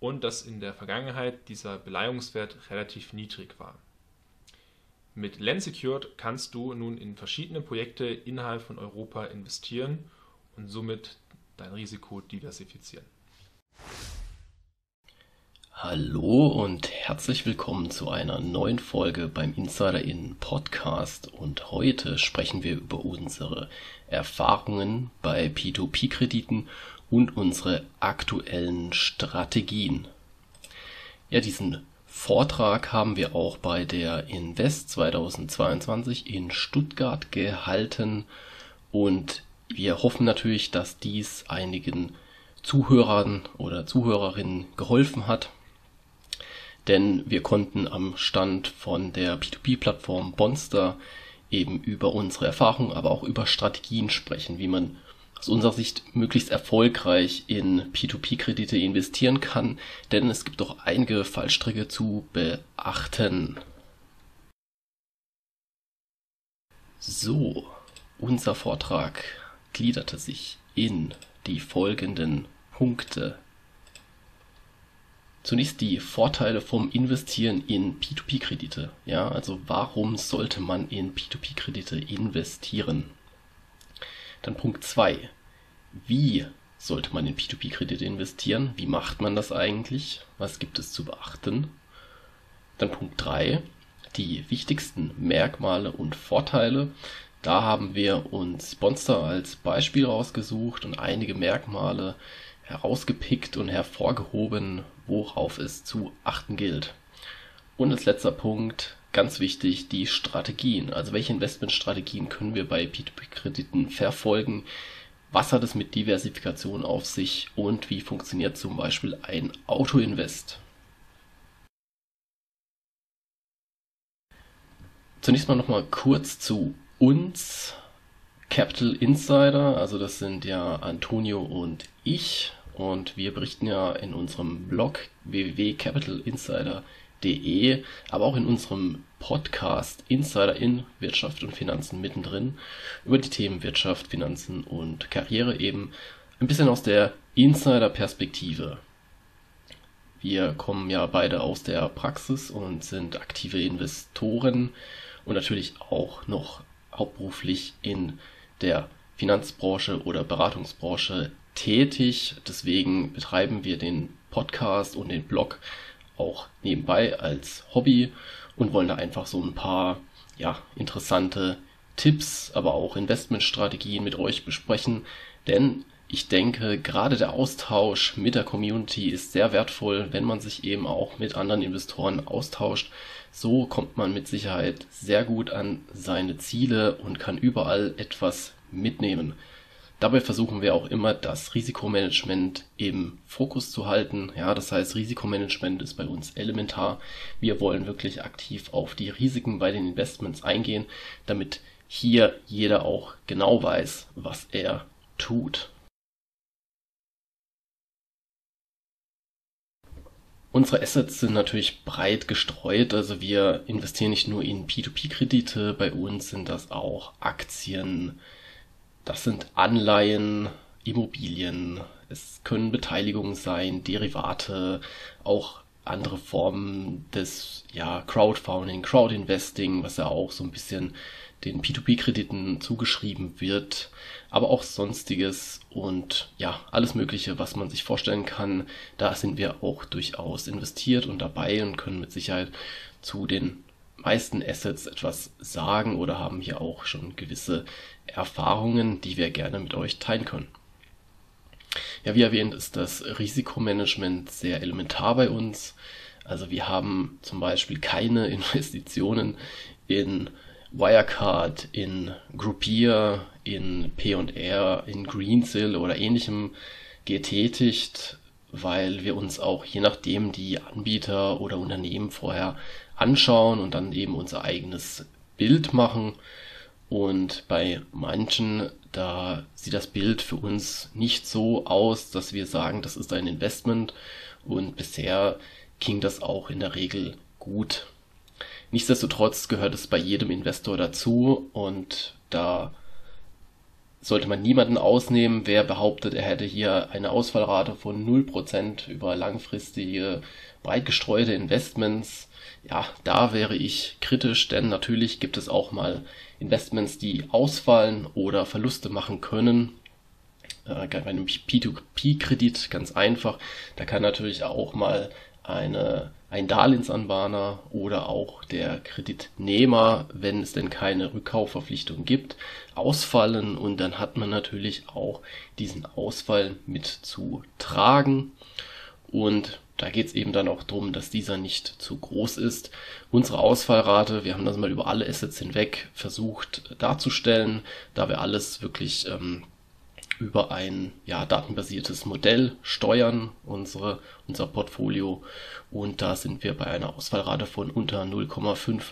und dass in der Vergangenheit dieser Beleihungswert relativ niedrig war. Mit Lensecured kannst du nun in verschiedene Projekte innerhalb von Europa investieren und somit dein Risiko diversifizieren. Hallo und herzlich willkommen zu einer neuen Folge beim Insider in Podcast und heute sprechen wir über unsere Erfahrungen bei P2P-Krediten und unsere aktuellen Strategien. Ja, diesen Vortrag haben wir auch bei der Invest 2022 in Stuttgart gehalten und wir hoffen natürlich, dass dies einigen Zuhörern oder Zuhörerinnen geholfen hat. Denn wir konnten am Stand von der P2P-Plattform Bonster eben über unsere Erfahrungen, aber auch über Strategien sprechen, wie man aus unserer Sicht möglichst erfolgreich in P2P-Kredite investieren kann, denn es gibt doch einige Fallstricke zu beachten. So, unser Vortrag gliederte sich in die folgenden Punkte. Zunächst die Vorteile vom Investieren in P2P-Kredite. Ja, also warum sollte man in P2P-Kredite investieren? Dann Punkt 2. Wie sollte man in P2P-Kredite investieren? Wie macht man das eigentlich? Was gibt es zu beachten? Dann Punkt 3. Die wichtigsten Merkmale und Vorteile. Da haben wir uns Bonster als Beispiel rausgesucht und einige Merkmale herausgepickt und hervorgehoben, worauf es zu achten gilt. Und als letzter Punkt ganz wichtig, die Strategien. Also welche Investmentstrategien können wir bei P2P-Krediten verfolgen? Was hat es mit Diversifikation auf sich und wie funktioniert zum Beispiel ein Autoinvest? Zunächst mal nochmal kurz zu uns. Capital Insider, also das sind ja Antonio und ich. Und wir berichten ja in unserem Blog www.capitalinsider.com de, aber auch in unserem Podcast Insider in Wirtschaft und Finanzen mittendrin über die Themen Wirtschaft, Finanzen und Karriere eben ein bisschen aus der Insider-Perspektive. Wir kommen ja beide aus der Praxis und sind aktive Investoren und natürlich auch noch hauptberuflich in der Finanzbranche oder Beratungsbranche tätig. Deswegen betreiben wir den Podcast und den Blog auch nebenbei als Hobby und wollen da einfach so ein paar ja, interessante Tipps, aber auch Investmentstrategien mit euch besprechen. Denn ich denke, gerade der Austausch mit der Community ist sehr wertvoll, wenn man sich eben auch mit anderen Investoren austauscht. So kommt man mit Sicherheit sehr gut an seine Ziele und kann überall etwas mitnehmen. Dabei versuchen wir auch immer, das Risikomanagement im Fokus zu halten. Ja, das heißt, Risikomanagement ist bei uns elementar. Wir wollen wirklich aktiv auf die Risiken bei den Investments eingehen, damit hier jeder auch genau weiß, was er tut. Unsere Assets sind natürlich breit gestreut, also wir investieren nicht nur in P2P-Kredite, bei uns sind das auch Aktien, das sind Anleihen, Immobilien, es können Beteiligungen sein, Derivate, auch andere Formen des ja, Crowdfunding, Crowdinvesting, was ja auch so ein bisschen den P2P-Krediten zugeschrieben wird, aber auch sonstiges und ja, alles Mögliche, was man sich vorstellen kann. Da sind wir auch durchaus investiert und dabei und können mit Sicherheit zu den meisten Assets etwas sagen oder haben hier auch schon gewisse Erfahrungen, die wir gerne mit euch teilen können. Ja, wie erwähnt, ist das Risikomanagement sehr elementar bei uns. Also wir haben zum Beispiel keine Investitionen in Wirecard, in Groupier, in P&R, in Greensill oder ähnlichem getätigt, weil wir uns auch je nachdem die Anbieter oder Unternehmen vorher anschauen und dann eben unser eigenes Bild machen. Und bei manchen, da sieht das Bild für uns nicht so aus, dass wir sagen, das ist ein Investment. Und bisher ging das auch in der Regel gut. Nichtsdestotrotz gehört es bei jedem Investor dazu und da sollte man niemanden ausnehmen, wer behauptet, er hätte hier eine Ausfallrate von 0% über langfristige, breit gestreute Investments. Ja, da wäre ich kritisch, denn natürlich gibt es auch mal Investments, die ausfallen oder Verluste machen können. Äh, bei einem P2P-Kredit ganz einfach. Da kann natürlich auch mal eine, ein Darlehensanbahner oder auch der Kreditnehmer, wenn es denn keine Rückkaufverpflichtung gibt, ausfallen und dann hat man natürlich auch diesen Ausfall mit zu tragen und da geht es eben dann auch darum, dass dieser nicht zu groß ist. Unsere Ausfallrate, wir haben das mal über alle Assets hinweg versucht darzustellen, da wir alles wirklich ähm, über ein ja, datenbasiertes Modell steuern, unsere, unser Portfolio. Und da sind wir bei einer Ausfallrate von unter 0,5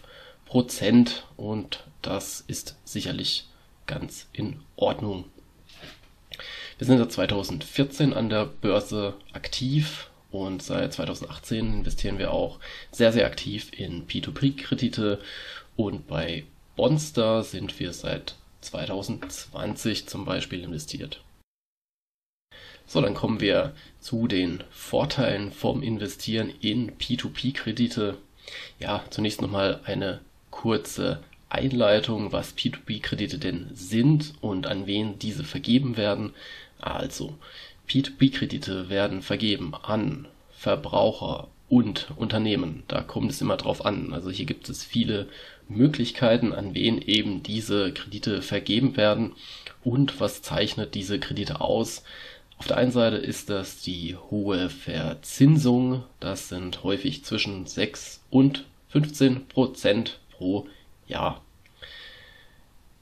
Prozent. Und das ist sicherlich ganz in Ordnung. Wir sind seit 2014 an der Börse aktiv und seit 2018 investieren wir auch sehr, sehr aktiv in P2P-Kredite und bei Bonster sind wir seit 2020 zum Beispiel investiert. So, dann kommen wir zu den Vorteilen vom Investieren in P2P-Kredite. Ja, zunächst nochmal eine kurze Einleitung, was P2P-Kredite denn sind und an wen diese vergeben werden. Also, P2P-Kredite werden vergeben an Verbraucher und Unternehmen. Da kommt es immer drauf an. Also hier gibt es viele Möglichkeiten, an wen eben diese Kredite vergeben werden und was zeichnet diese Kredite aus. Auf der einen Seite ist das die hohe Verzinsung. Das sind häufig zwischen 6 und 15 Prozent pro Jahr.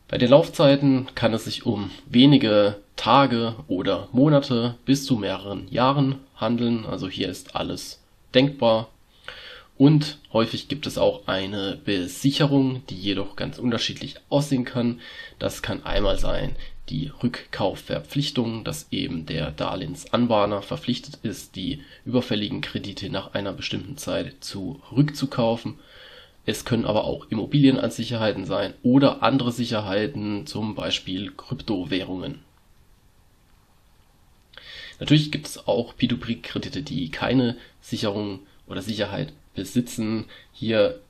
Bei den Laufzeiten kann es sich um wenige Tage oder Monate bis zu mehreren Jahren handeln. Also hier ist alles denkbar. Und häufig gibt es auch eine Besicherung, die jedoch ganz unterschiedlich aussehen kann. Das kann einmal sein die Rückkaufverpflichtung, dass eben der Darlehensanbahner verpflichtet ist, die überfälligen Kredite nach einer bestimmten Zeit zurückzukaufen. Es können aber auch Immobilien als Sicherheiten sein oder andere Sicherheiten, zum Beispiel Kryptowährungen. Natürlich gibt es auch P2P-Kredite, die keine Sicherung oder Sicherheit besitzen. Hier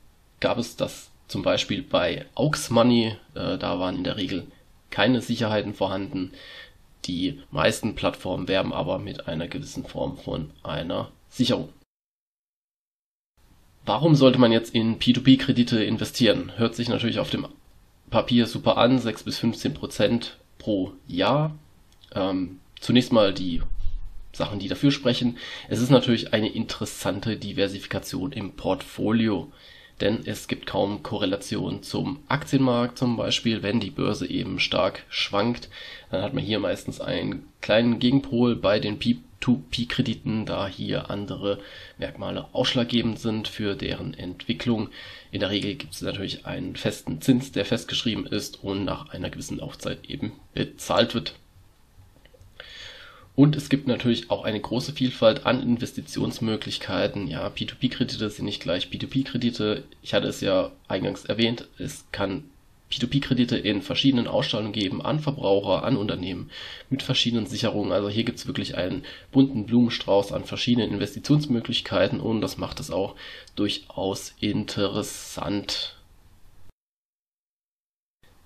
gab es das zum Beispiel bei Aux Money. Äh, da waren in der Regel keine Sicherheiten vorhanden. Die meisten Plattformen werben aber mit einer gewissen Form von einer Sicherung. Warum sollte man jetzt in P2P-Kredite investieren? Hört sich natürlich auf dem Papier super an, 6 bis 15 Prozent pro Jahr. Ähm, zunächst mal die Sachen, die dafür sprechen. Es ist natürlich eine interessante Diversifikation im Portfolio, denn es gibt kaum Korrelation zum Aktienmarkt zum Beispiel. Wenn die Börse eben stark schwankt, dann hat man hier meistens einen kleinen Gegenpol bei den P2P-Krediten, da hier andere Merkmale ausschlaggebend sind für deren Entwicklung. In der Regel gibt es natürlich einen festen Zins, der festgeschrieben ist und nach einer gewissen Laufzeit eben bezahlt wird. Und es gibt natürlich auch eine große Vielfalt an Investitionsmöglichkeiten. Ja, P2P-Kredite sind nicht gleich P2P-Kredite. Ich hatte es ja eingangs erwähnt. Es kann P2P-Kredite in verschiedenen Ausstellungen geben an Verbraucher, an Unternehmen mit verschiedenen Sicherungen. Also hier gibt es wirklich einen bunten Blumenstrauß an verschiedenen Investitionsmöglichkeiten und das macht es auch durchaus interessant.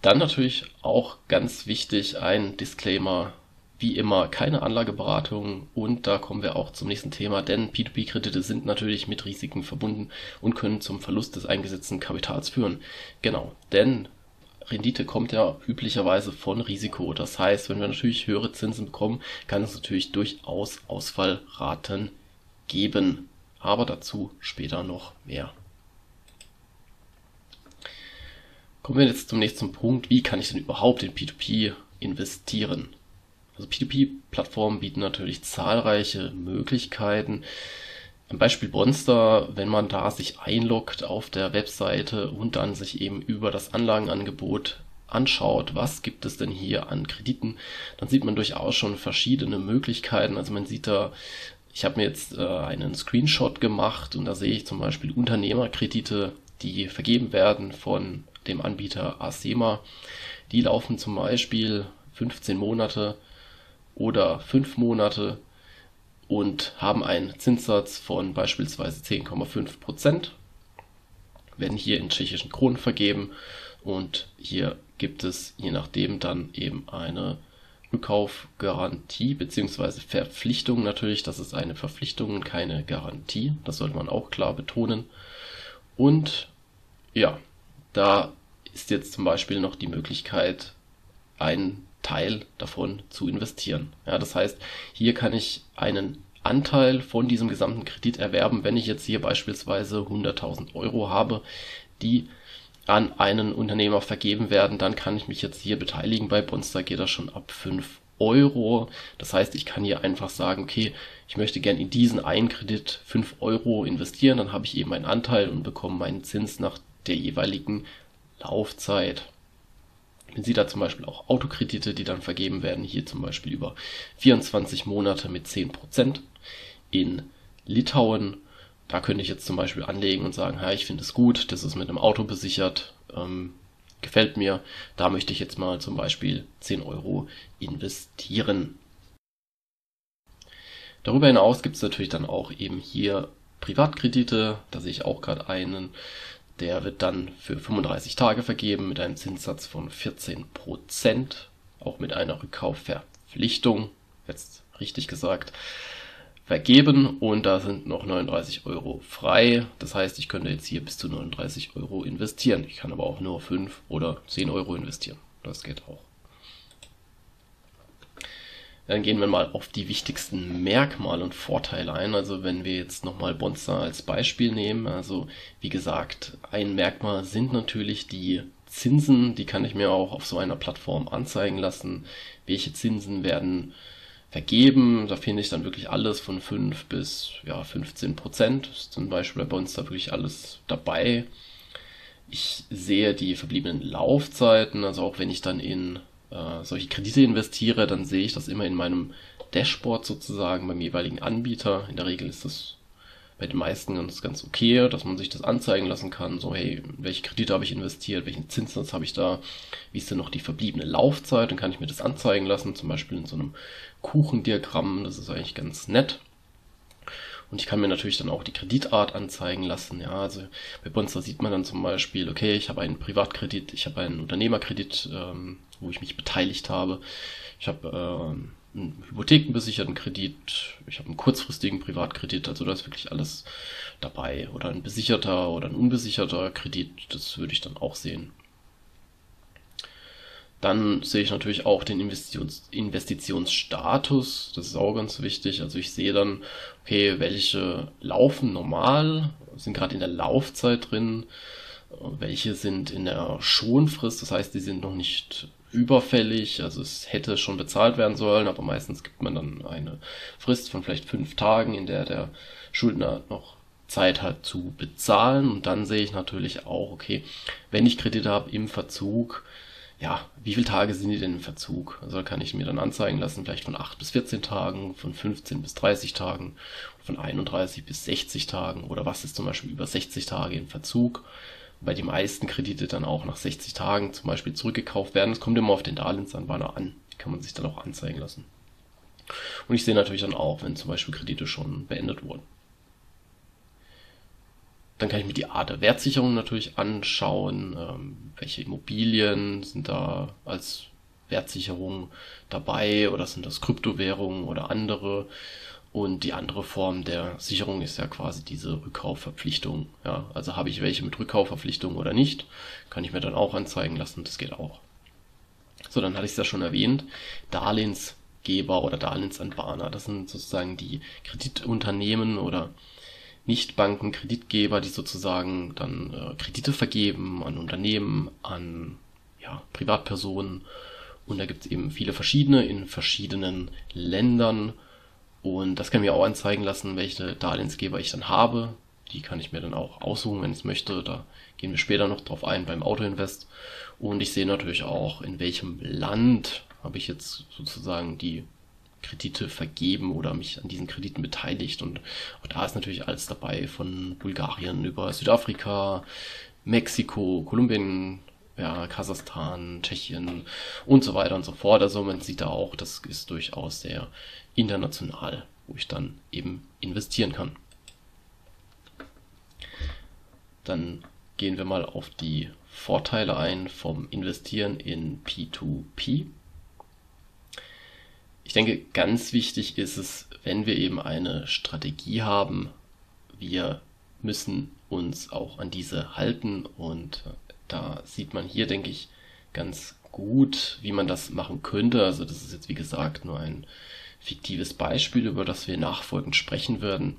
Dann natürlich auch ganz wichtig ein Disclaimer wie immer keine Anlageberatung und da kommen wir auch zum nächsten Thema, denn P2P-Kredite sind natürlich mit Risiken verbunden und können zum Verlust des eingesetzten Kapitals führen. Genau, denn Rendite kommt ja üblicherweise von Risiko. Das heißt, wenn wir natürlich höhere Zinsen bekommen, kann es natürlich durchaus Ausfallraten geben. Aber dazu später noch mehr. Kommen wir jetzt zum nächsten Punkt. Wie kann ich denn überhaupt in P2P investieren? Also P2P-Plattformen bieten natürlich zahlreiche Möglichkeiten. Ein Beispiel Bonster, wenn man da sich einloggt auf der Webseite und dann sich eben über das Anlagenangebot anschaut, was gibt es denn hier an Krediten, dann sieht man durchaus schon verschiedene Möglichkeiten. Also man sieht da, ich habe mir jetzt äh, einen Screenshot gemacht und da sehe ich zum Beispiel Unternehmerkredite, die vergeben werden von dem Anbieter Asema. Die laufen zum Beispiel 15 Monate oder 5 Monate und haben einen Zinssatz von beispielsweise 10,5 Prozent, werden hier in tschechischen Kronen vergeben und hier gibt es je nachdem dann eben eine Rückkaufgarantie bzw. Verpflichtung natürlich. Das ist eine Verpflichtung und keine Garantie. Das sollte man auch klar betonen. Und ja, da ist jetzt zum Beispiel noch die Möglichkeit, einen Teil davon zu investieren. Ja, das heißt, hier kann ich einen Anteil von diesem gesamten Kredit erwerben, wenn ich jetzt hier beispielsweise 100.000 Euro habe, die an einen Unternehmer vergeben werden, dann kann ich mich jetzt hier beteiligen. Bei Bonster geht das schon ab 5 Euro. Das heißt, ich kann hier einfach sagen, okay, ich möchte gern in diesen einen Kredit 5 Euro investieren, dann habe ich eben einen Anteil und bekomme meinen Zins nach der jeweiligen Laufzeit. Man sieht da zum Beispiel auch Autokredite, die dann vergeben werden, hier zum Beispiel über 24 Monate mit 10%. In Litauen, da könnte ich jetzt zum Beispiel anlegen und sagen, ja, ich finde es gut, das ist mit einem Auto besichert, ähm, gefällt mir, da möchte ich jetzt mal zum Beispiel 10 Euro investieren. Darüber hinaus gibt es natürlich dann auch eben hier Privatkredite, da sehe ich auch gerade einen der wird dann für 35 Tage vergeben mit einem Zinssatz von 14 Prozent, auch mit einer Rückkaufverpflichtung, jetzt richtig gesagt, vergeben und da sind noch 39 Euro frei. Das heißt, ich könnte jetzt hier bis zu 39 Euro investieren. Ich kann aber auch nur 5 oder 10 Euro investieren. Das geht auch. Dann gehen wir mal auf die wichtigsten Merkmale und Vorteile ein. Also wenn wir jetzt nochmal Bonster als Beispiel nehmen, also wie gesagt, ein Merkmal sind natürlich die Zinsen, die kann ich mir auch auf so einer Plattform anzeigen lassen. Welche Zinsen werden vergeben? Da finde ich dann wirklich alles von 5 bis ja, 15 Prozent. Ist zum Beispiel bei Bonster wirklich alles dabei. Ich sehe die verbliebenen Laufzeiten, also auch wenn ich dann in äh, solche Kredite investiere, dann sehe ich das immer in meinem Dashboard sozusagen beim jeweiligen Anbieter. In der Regel ist das bei den meisten ganz, ganz okay, dass man sich das anzeigen lassen kann. So, hey, welche Kredite habe ich investiert, welchen Zinssatz habe ich da, wie ist denn noch die verbliebene Laufzeit, dann kann ich mir das anzeigen lassen, zum Beispiel in so einem Kuchendiagramm, das ist eigentlich ganz nett. Und ich kann mir natürlich dann auch die Kreditart anzeigen lassen. Ja, also bei Bonster sieht man dann zum Beispiel, okay, ich habe einen Privatkredit, ich habe einen Unternehmerkredit, ähm, wo ich mich beteiligt habe. Ich habe ähm, einen hypothekenbesicherten Kredit, ich habe einen kurzfristigen Privatkredit, also da ist wirklich alles dabei. Oder ein besicherter oder ein unbesicherter Kredit, das würde ich dann auch sehen. Dann sehe ich natürlich auch den Investitions Investitionsstatus. Das ist auch ganz wichtig. Also ich sehe dann, okay, welche laufen normal, sind gerade in der Laufzeit drin, welche sind in der Schonfrist, das heißt, die sind noch nicht überfällig, also es hätte schon bezahlt werden sollen, aber meistens gibt man dann eine Frist von vielleicht fünf Tagen, in der der Schuldner noch Zeit hat zu bezahlen. Und dann sehe ich natürlich auch, okay, wenn ich Kredite habe im Verzug, ja, wie viele Tage sind die denn im Verzug? Also kann ich mir dann anzeigen lassen, vielleicht von 8 bis 14 Tagen, von 15 bis 30 Tagen, von 31 bis 60 Tagen oder was ist zum Beispiel über 60 Tage im Verzug? bei den meisten Kredite dann auch nach 60 Tagen zum Beispiel zurückgekauft werden. Das kommt immer auf den Darlehensanbahner an. Die kann man sich dann auch anzeigen lassen. Und ich sehe natürlich dann auch, wenn zum Beispiel Kredite schon beendet wurden. Dann kann ich mir die Art der Wertsicherung natürlich anschauen. Ähm, welche Immobilien sind da als Wertsicherung dabei oder sind das Kryptowährungen oder andere? Und die andere Form der Sicherung ist ja quasi diese Rückkaufverpflichtung. Ja, also habe ich welche mit Rückkaufverpflichtung oder nicht, kann ich mir dann auch anzeigen lassen. Das geht auch. So, dann hatte ich es ja schon erwähnt. Darlehensgeber oder Darlehensanbahner, das sind sozusagen die Kreditunternehmen oder Nichtbanken, Kreditgeber, die sozusagen dann äh, Kredite vergeben an Unternehmen, an ja, Privatpersonen. Und da gibt es eben viele verschiedene in verschiedenen Ländern und das kann mir auch anzeigen lassen, welche Darlehensgeber ich dann habe. Die kann ich mir dann auch aussuchen, wenn ich es möchte. Da gehen wir später noch drauf ein beim Autoinvest. Und ich sehe natürlich auch, in welchem Land habe ich jetzt sozusagen die Kredite vergeben oder mich an diesen Krediten beteiligt. Und auch da ist natürlich alles dabei, von Bulgarien über Südafrika, Mexiko, Kolumbien, ja, Kasachstan, Tschechien und so weiter und so fort. Also man sieht da auch, das ist durchaus sehr international, wo ich dann eben investieren kann. Dann gehen wir mal auf die Vorteile ein vom Investieren in P2P. Ich denke, ganz wichtig ist es, wenn wir eben eine Strategie haben, wir müssen uns auch an diese halten und da sieht man hier, denke ich, ganz gut, wie man das machen könnte. Also das ist jetzt wie gesagt nur ein fiktives Beispiel, über das wir nachfolgend sprechen werden.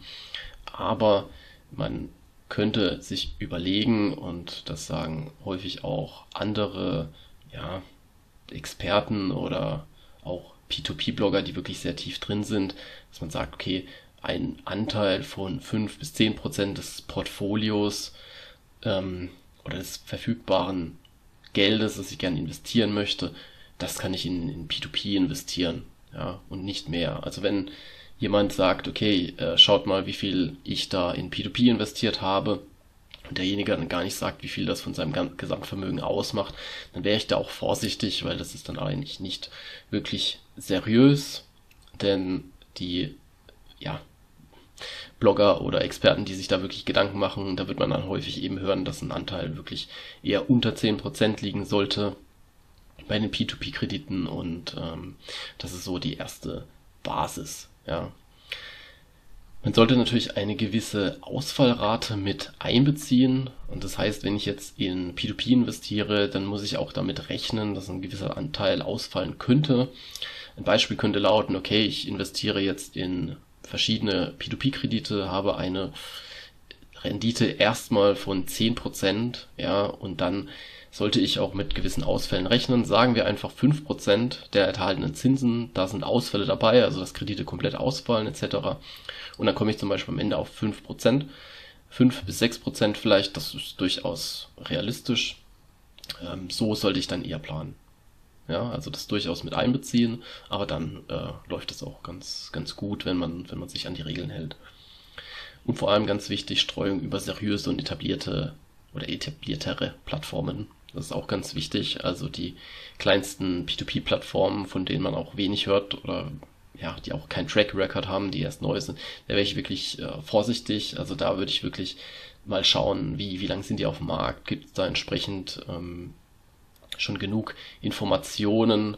Aber man könnte sich überlegen, und das sagen häufig auch andere ja, Experten oder auch P2P-Blogger, die wirklich sehr tief drin sind, dass man sagt, okay, ein Anteil von 5 bis 10 Prozent des Portfolios ähm, oder des verfügbaren Geldes, das ich gerne investieren möchte, das kann ich in, in P2P investieren ja, und nicht mehr. Also wenn jemand sagt, okay, äh, schaut mal, wie viel ich da in P2P investiert habe, und derjenige dann gar nicht sagt, wie viel das von seinem Gesamtvermögen ausmacht, dann wäre ich da auch vorsichtig, weil das ist dann eigentlich nicht wirklich seriös, denn die, ja, Blogger oder Experten, die sich da wirklich Gedanken machen, da wird man dann häufig eben hören, dass ein Anteil wirklich eher unter 10% liegen sollte bei den P2P-Krediten und ähm, das ist so die erste Basis. Ja. Man sollte natürlich eine gewisse Ausfallrate mit einbeziehen und das heißt, wenn ich jetzt in P2P investiere, dann muss ich auch damit rechnen, dass ein gewisser Anteil ausfallen könnte. Ein Beispiel könnte lauten, okay, ich investiere jetzt in verschiedene P2P-Kredite, habe eine Rendite erstmal von 10%, ja, und dann sollte ich auch mit gewissen Ausfällen rechnen. Sagen wir einfach 5% der erhaltenen Zinsen, da sind Ausfälle dabei, also dass Kredite komplett ausfallen etc. Und dann komme ich zum Beispiel am Ende auf 5%. 5 bis 6% vielleicht, das ist durchaus realistisch. Ähm, so sollte ich dann eher planen. Ja, also das durchaus mit einbeziehen, aber dann äh, läuft es auch ganz, ganz gut, wenn man, wenn man sich an die Regeln hält. Und vor allem ganz wichtig, Streuung über seriöse und etablierte oder etabliertere Plattformen. Das ist auch ganz wichtig. Also die kleinsten P2P-Plattformen, von denen man auch wenig hört oder ja, die auch kein Track Record haben, die erst neu sind, da wäre ich wirklich äh, vorsichtig. Also da würde ich wirklich mal schauen, wie, wie lang sind die auf dem Markt, gibt es da entsprechend ähm, schon genug Informationen,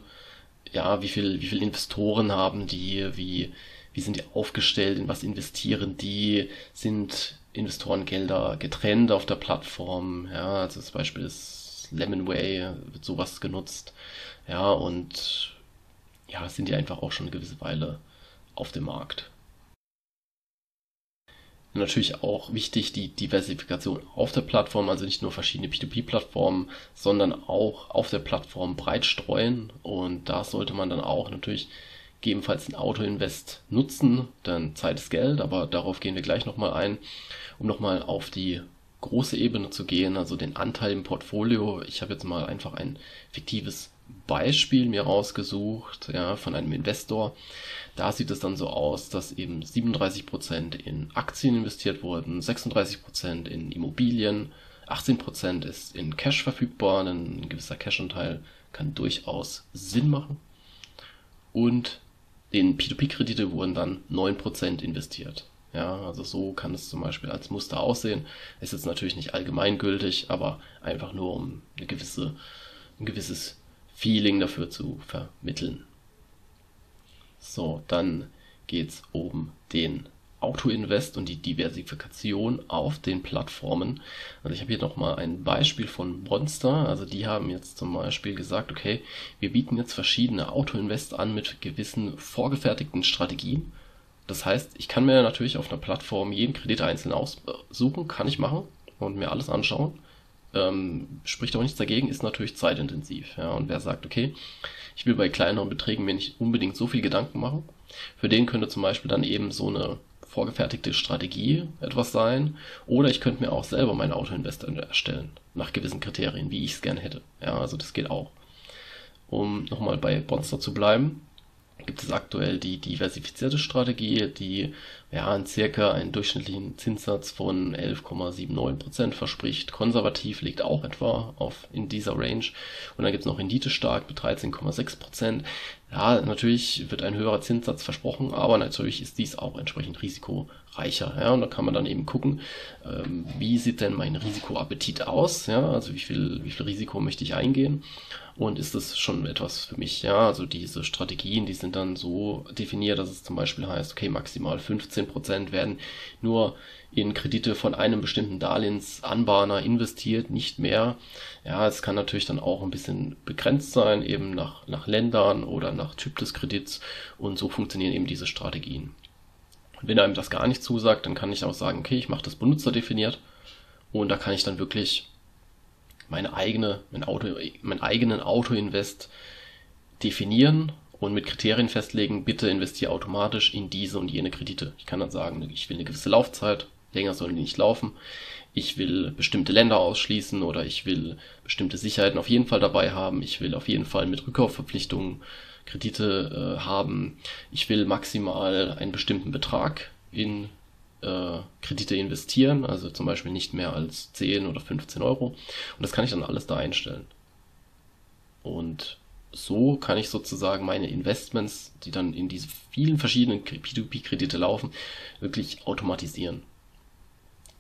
ja, wie viel, wie viel Investoren haben die, wie, wie sind die aufgestellt, in was investieren die, sind Investorengelder getrennt auf der Plattform, ja, also das Beispiel ist Lemonway, wird sowas genutzt, ja, und ja, sind die einfach auch schon eine gewisse Weile auf dem Markt. Natürlich auch wichtig die Diversifikation auf der Plattform, also nicht nur verschiedene P2P-Plattformen, sondern auch auf der Plattform breit streuen. Und da sollte man dann auch natürlich gegebenenfalls ein Auto-Invest nutzen, denn Zeit ist Geld, aber darauf gehen wir gleich nochmal ein, um nochmal auf die große Ebene zu gehen, also den Anteil im Portfolio. Ich habe jetzt mal einfach ein fiktives Beispiel mir rausgesucht, ja, von einem Investor. Da sieht es dann so aus, dass eben 37% in Aktien investiert wurden, 36% in Immobilien, 18% ist in Cash verfügbar, ein gewisser Cash-Anteil kann durchaus Sinn machen. Und in P2P-Kredite wurden dann 9% investiert. Ja, also so kann es zum Beispiel als Muster aussehen. Ist jetzt natürlich nicht allgemeingültig, aber einfach nur um eine gewisse, ein gewisses Feeling dafür zu vermitteln. So, dann geht's um den Auto-Invest und die Diversifikation auf den Plattformen. Also ich habe hier nochmal ein Beispiel von Monster. Also die haben jetzt zum Beispiel gesagt, okay, wir bieten jetzt verschiedene Auto-Invest an mit gewissen vorgefertigten Strategien. Das heißt, ich kann mir natürlich auf einer Plattform jeden Kredit einzeln aussuchen, kann ich machen und mir alles anschauen. Ähm, spricht auch nichts dagegen, ist natürlich zeitintensiv. Ja, und wer sagt, okay, ich will bei kleineren Beträgen mir nicht unbedingt so viel Gedanken machen, für den könnte zum Beispiel dann eben so eine vorgefertigte Strategie etwas sein. Oder ich könnte mir auch selber mein Auto-Invest erstellen, nach gewissen Kriterien, wie ich es gerne hätte. Ja, also das geht auch. Um nochmal bei Monster zu bleiben, gibt es aktuell die diversifizierte Strategie, die ja in circa einen durchschnittlichen Zinssatz von 11,79% verspricht. Konservativ liegt auch etwa auf in dieser Range. Und dann gibt es noch Rendite stark mit 13,6%. Ja, natürlich wird ein höherer Zinssatz versprochen, aber natürlich ist dies auch entsprechend risikoreicher. Ja, und da kann man dann eben gucken, ähm, wie sieht denn mein Risikoappetit aus? Ja, also wie viel, wie viel Risiko möchte ich eingehen? Und ist das schon etwas für mich? Ja, also diese Strategien, die sind dann so definiert, dass es zum Beispiel heißt, okay, maximal 15 Prozent werden nur in Kredite von einem bestimmten Darlehensanbahner investiert, nicht mehr. Ja, es kann natürlich dann auch ein bisschen begrenzt sein, eben nach, nach Ländern oder nach Typ des Kredits und so funktionieren eben diese Strategien. wenn einem das gar nicht zusagt, dann kann ich auch sagen, okay, ich mache das benutzerdefiniert und da kann ich dann wirklich meine eigene, mein Auto, meinen eigenen Autoinvest definieren und mit Kriterien festlegen, bitte investiere automatisch in diese und jene Kredite. Ich kann dann sagen, ich will eine gewisse Laufzeit, länger sollen die nicht laufen. Ich will bestimmte Länder ausschließen oder ich will bestimmte Sicherheiten auf jeden Fall dabei haben. Ich will auf jeden Fall mit Rückkaufverpflichtungen Kredite äh, haben. Ich will maximal einen bestimmten Betrag in äh, Kredite investieren, also zum Beispiel nicht mehr als 10 oder 15 Euro. Und das kann ich dann alles da einstellen. Und so kann ich sozusagen meine Investments, die dann in diese vielen verschiedenen P2P-Kredite laufen, wirklich automatisieren.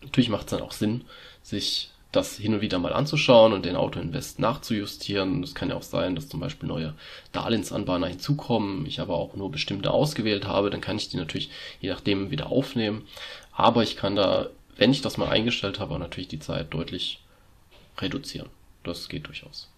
Natürlich macht es dann auch Sinn, sich das hin und wieder mal anzuschauen und den Autoinvest nachzujustieren. Es kann ja auch sein, dass zum Beispiel neue Darlehensanbahner hinzukommen, ich aber auch nur bestimmte ausgewählt habe, dann kann ich die natürlich je nachdem wieder aufnehmen. Aber ich kann da, wenn ich das mal eingestellt habe, natürlich die Zeit deutlich reduzieren. Das geht durchaus.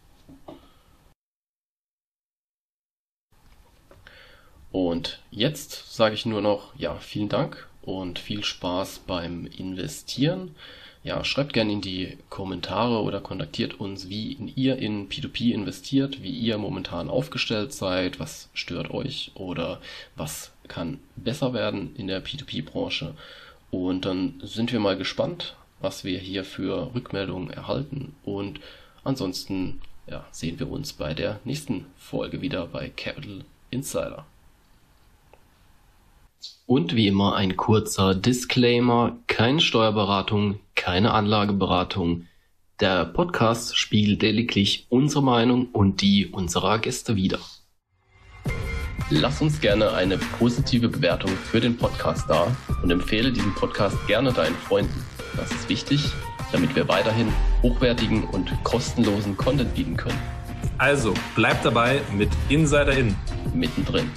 Und jetzt sage ich nur noch, ja, vielen Dank und viel Spaß beim Investieren. Ja, schreibt gerne in die Kommentare oder kontaktiert uns, wie ihr in P2P investiert, wie ihr momentan aufgestellt seid, was stört euch oder was kann besser werden in der P2P-Branche. Und dann sind wir mal gespannt, was wir hier für Rückmeldungen erhalten. Und ansonsten ja, sehen wir uns bei der nächsten Folge wieder bei Capital Insider. Und wie immer ein kurzer Disclaimer, keine Steuerberatung, keine Anlageberatung. Der Podcast spiegelt lediglich unsere Meinung und die unserer Gäste wider. Lass uns gerne eine positive Bewertung für den Podcast da und empfehle diesen Podcast gerne deinen Freunden. Das ist wichtig, damit wir weiterhin hochwertigen und kostenlosen Content bieten können. Also, bleib dabei mit Insider In. Mittendrin.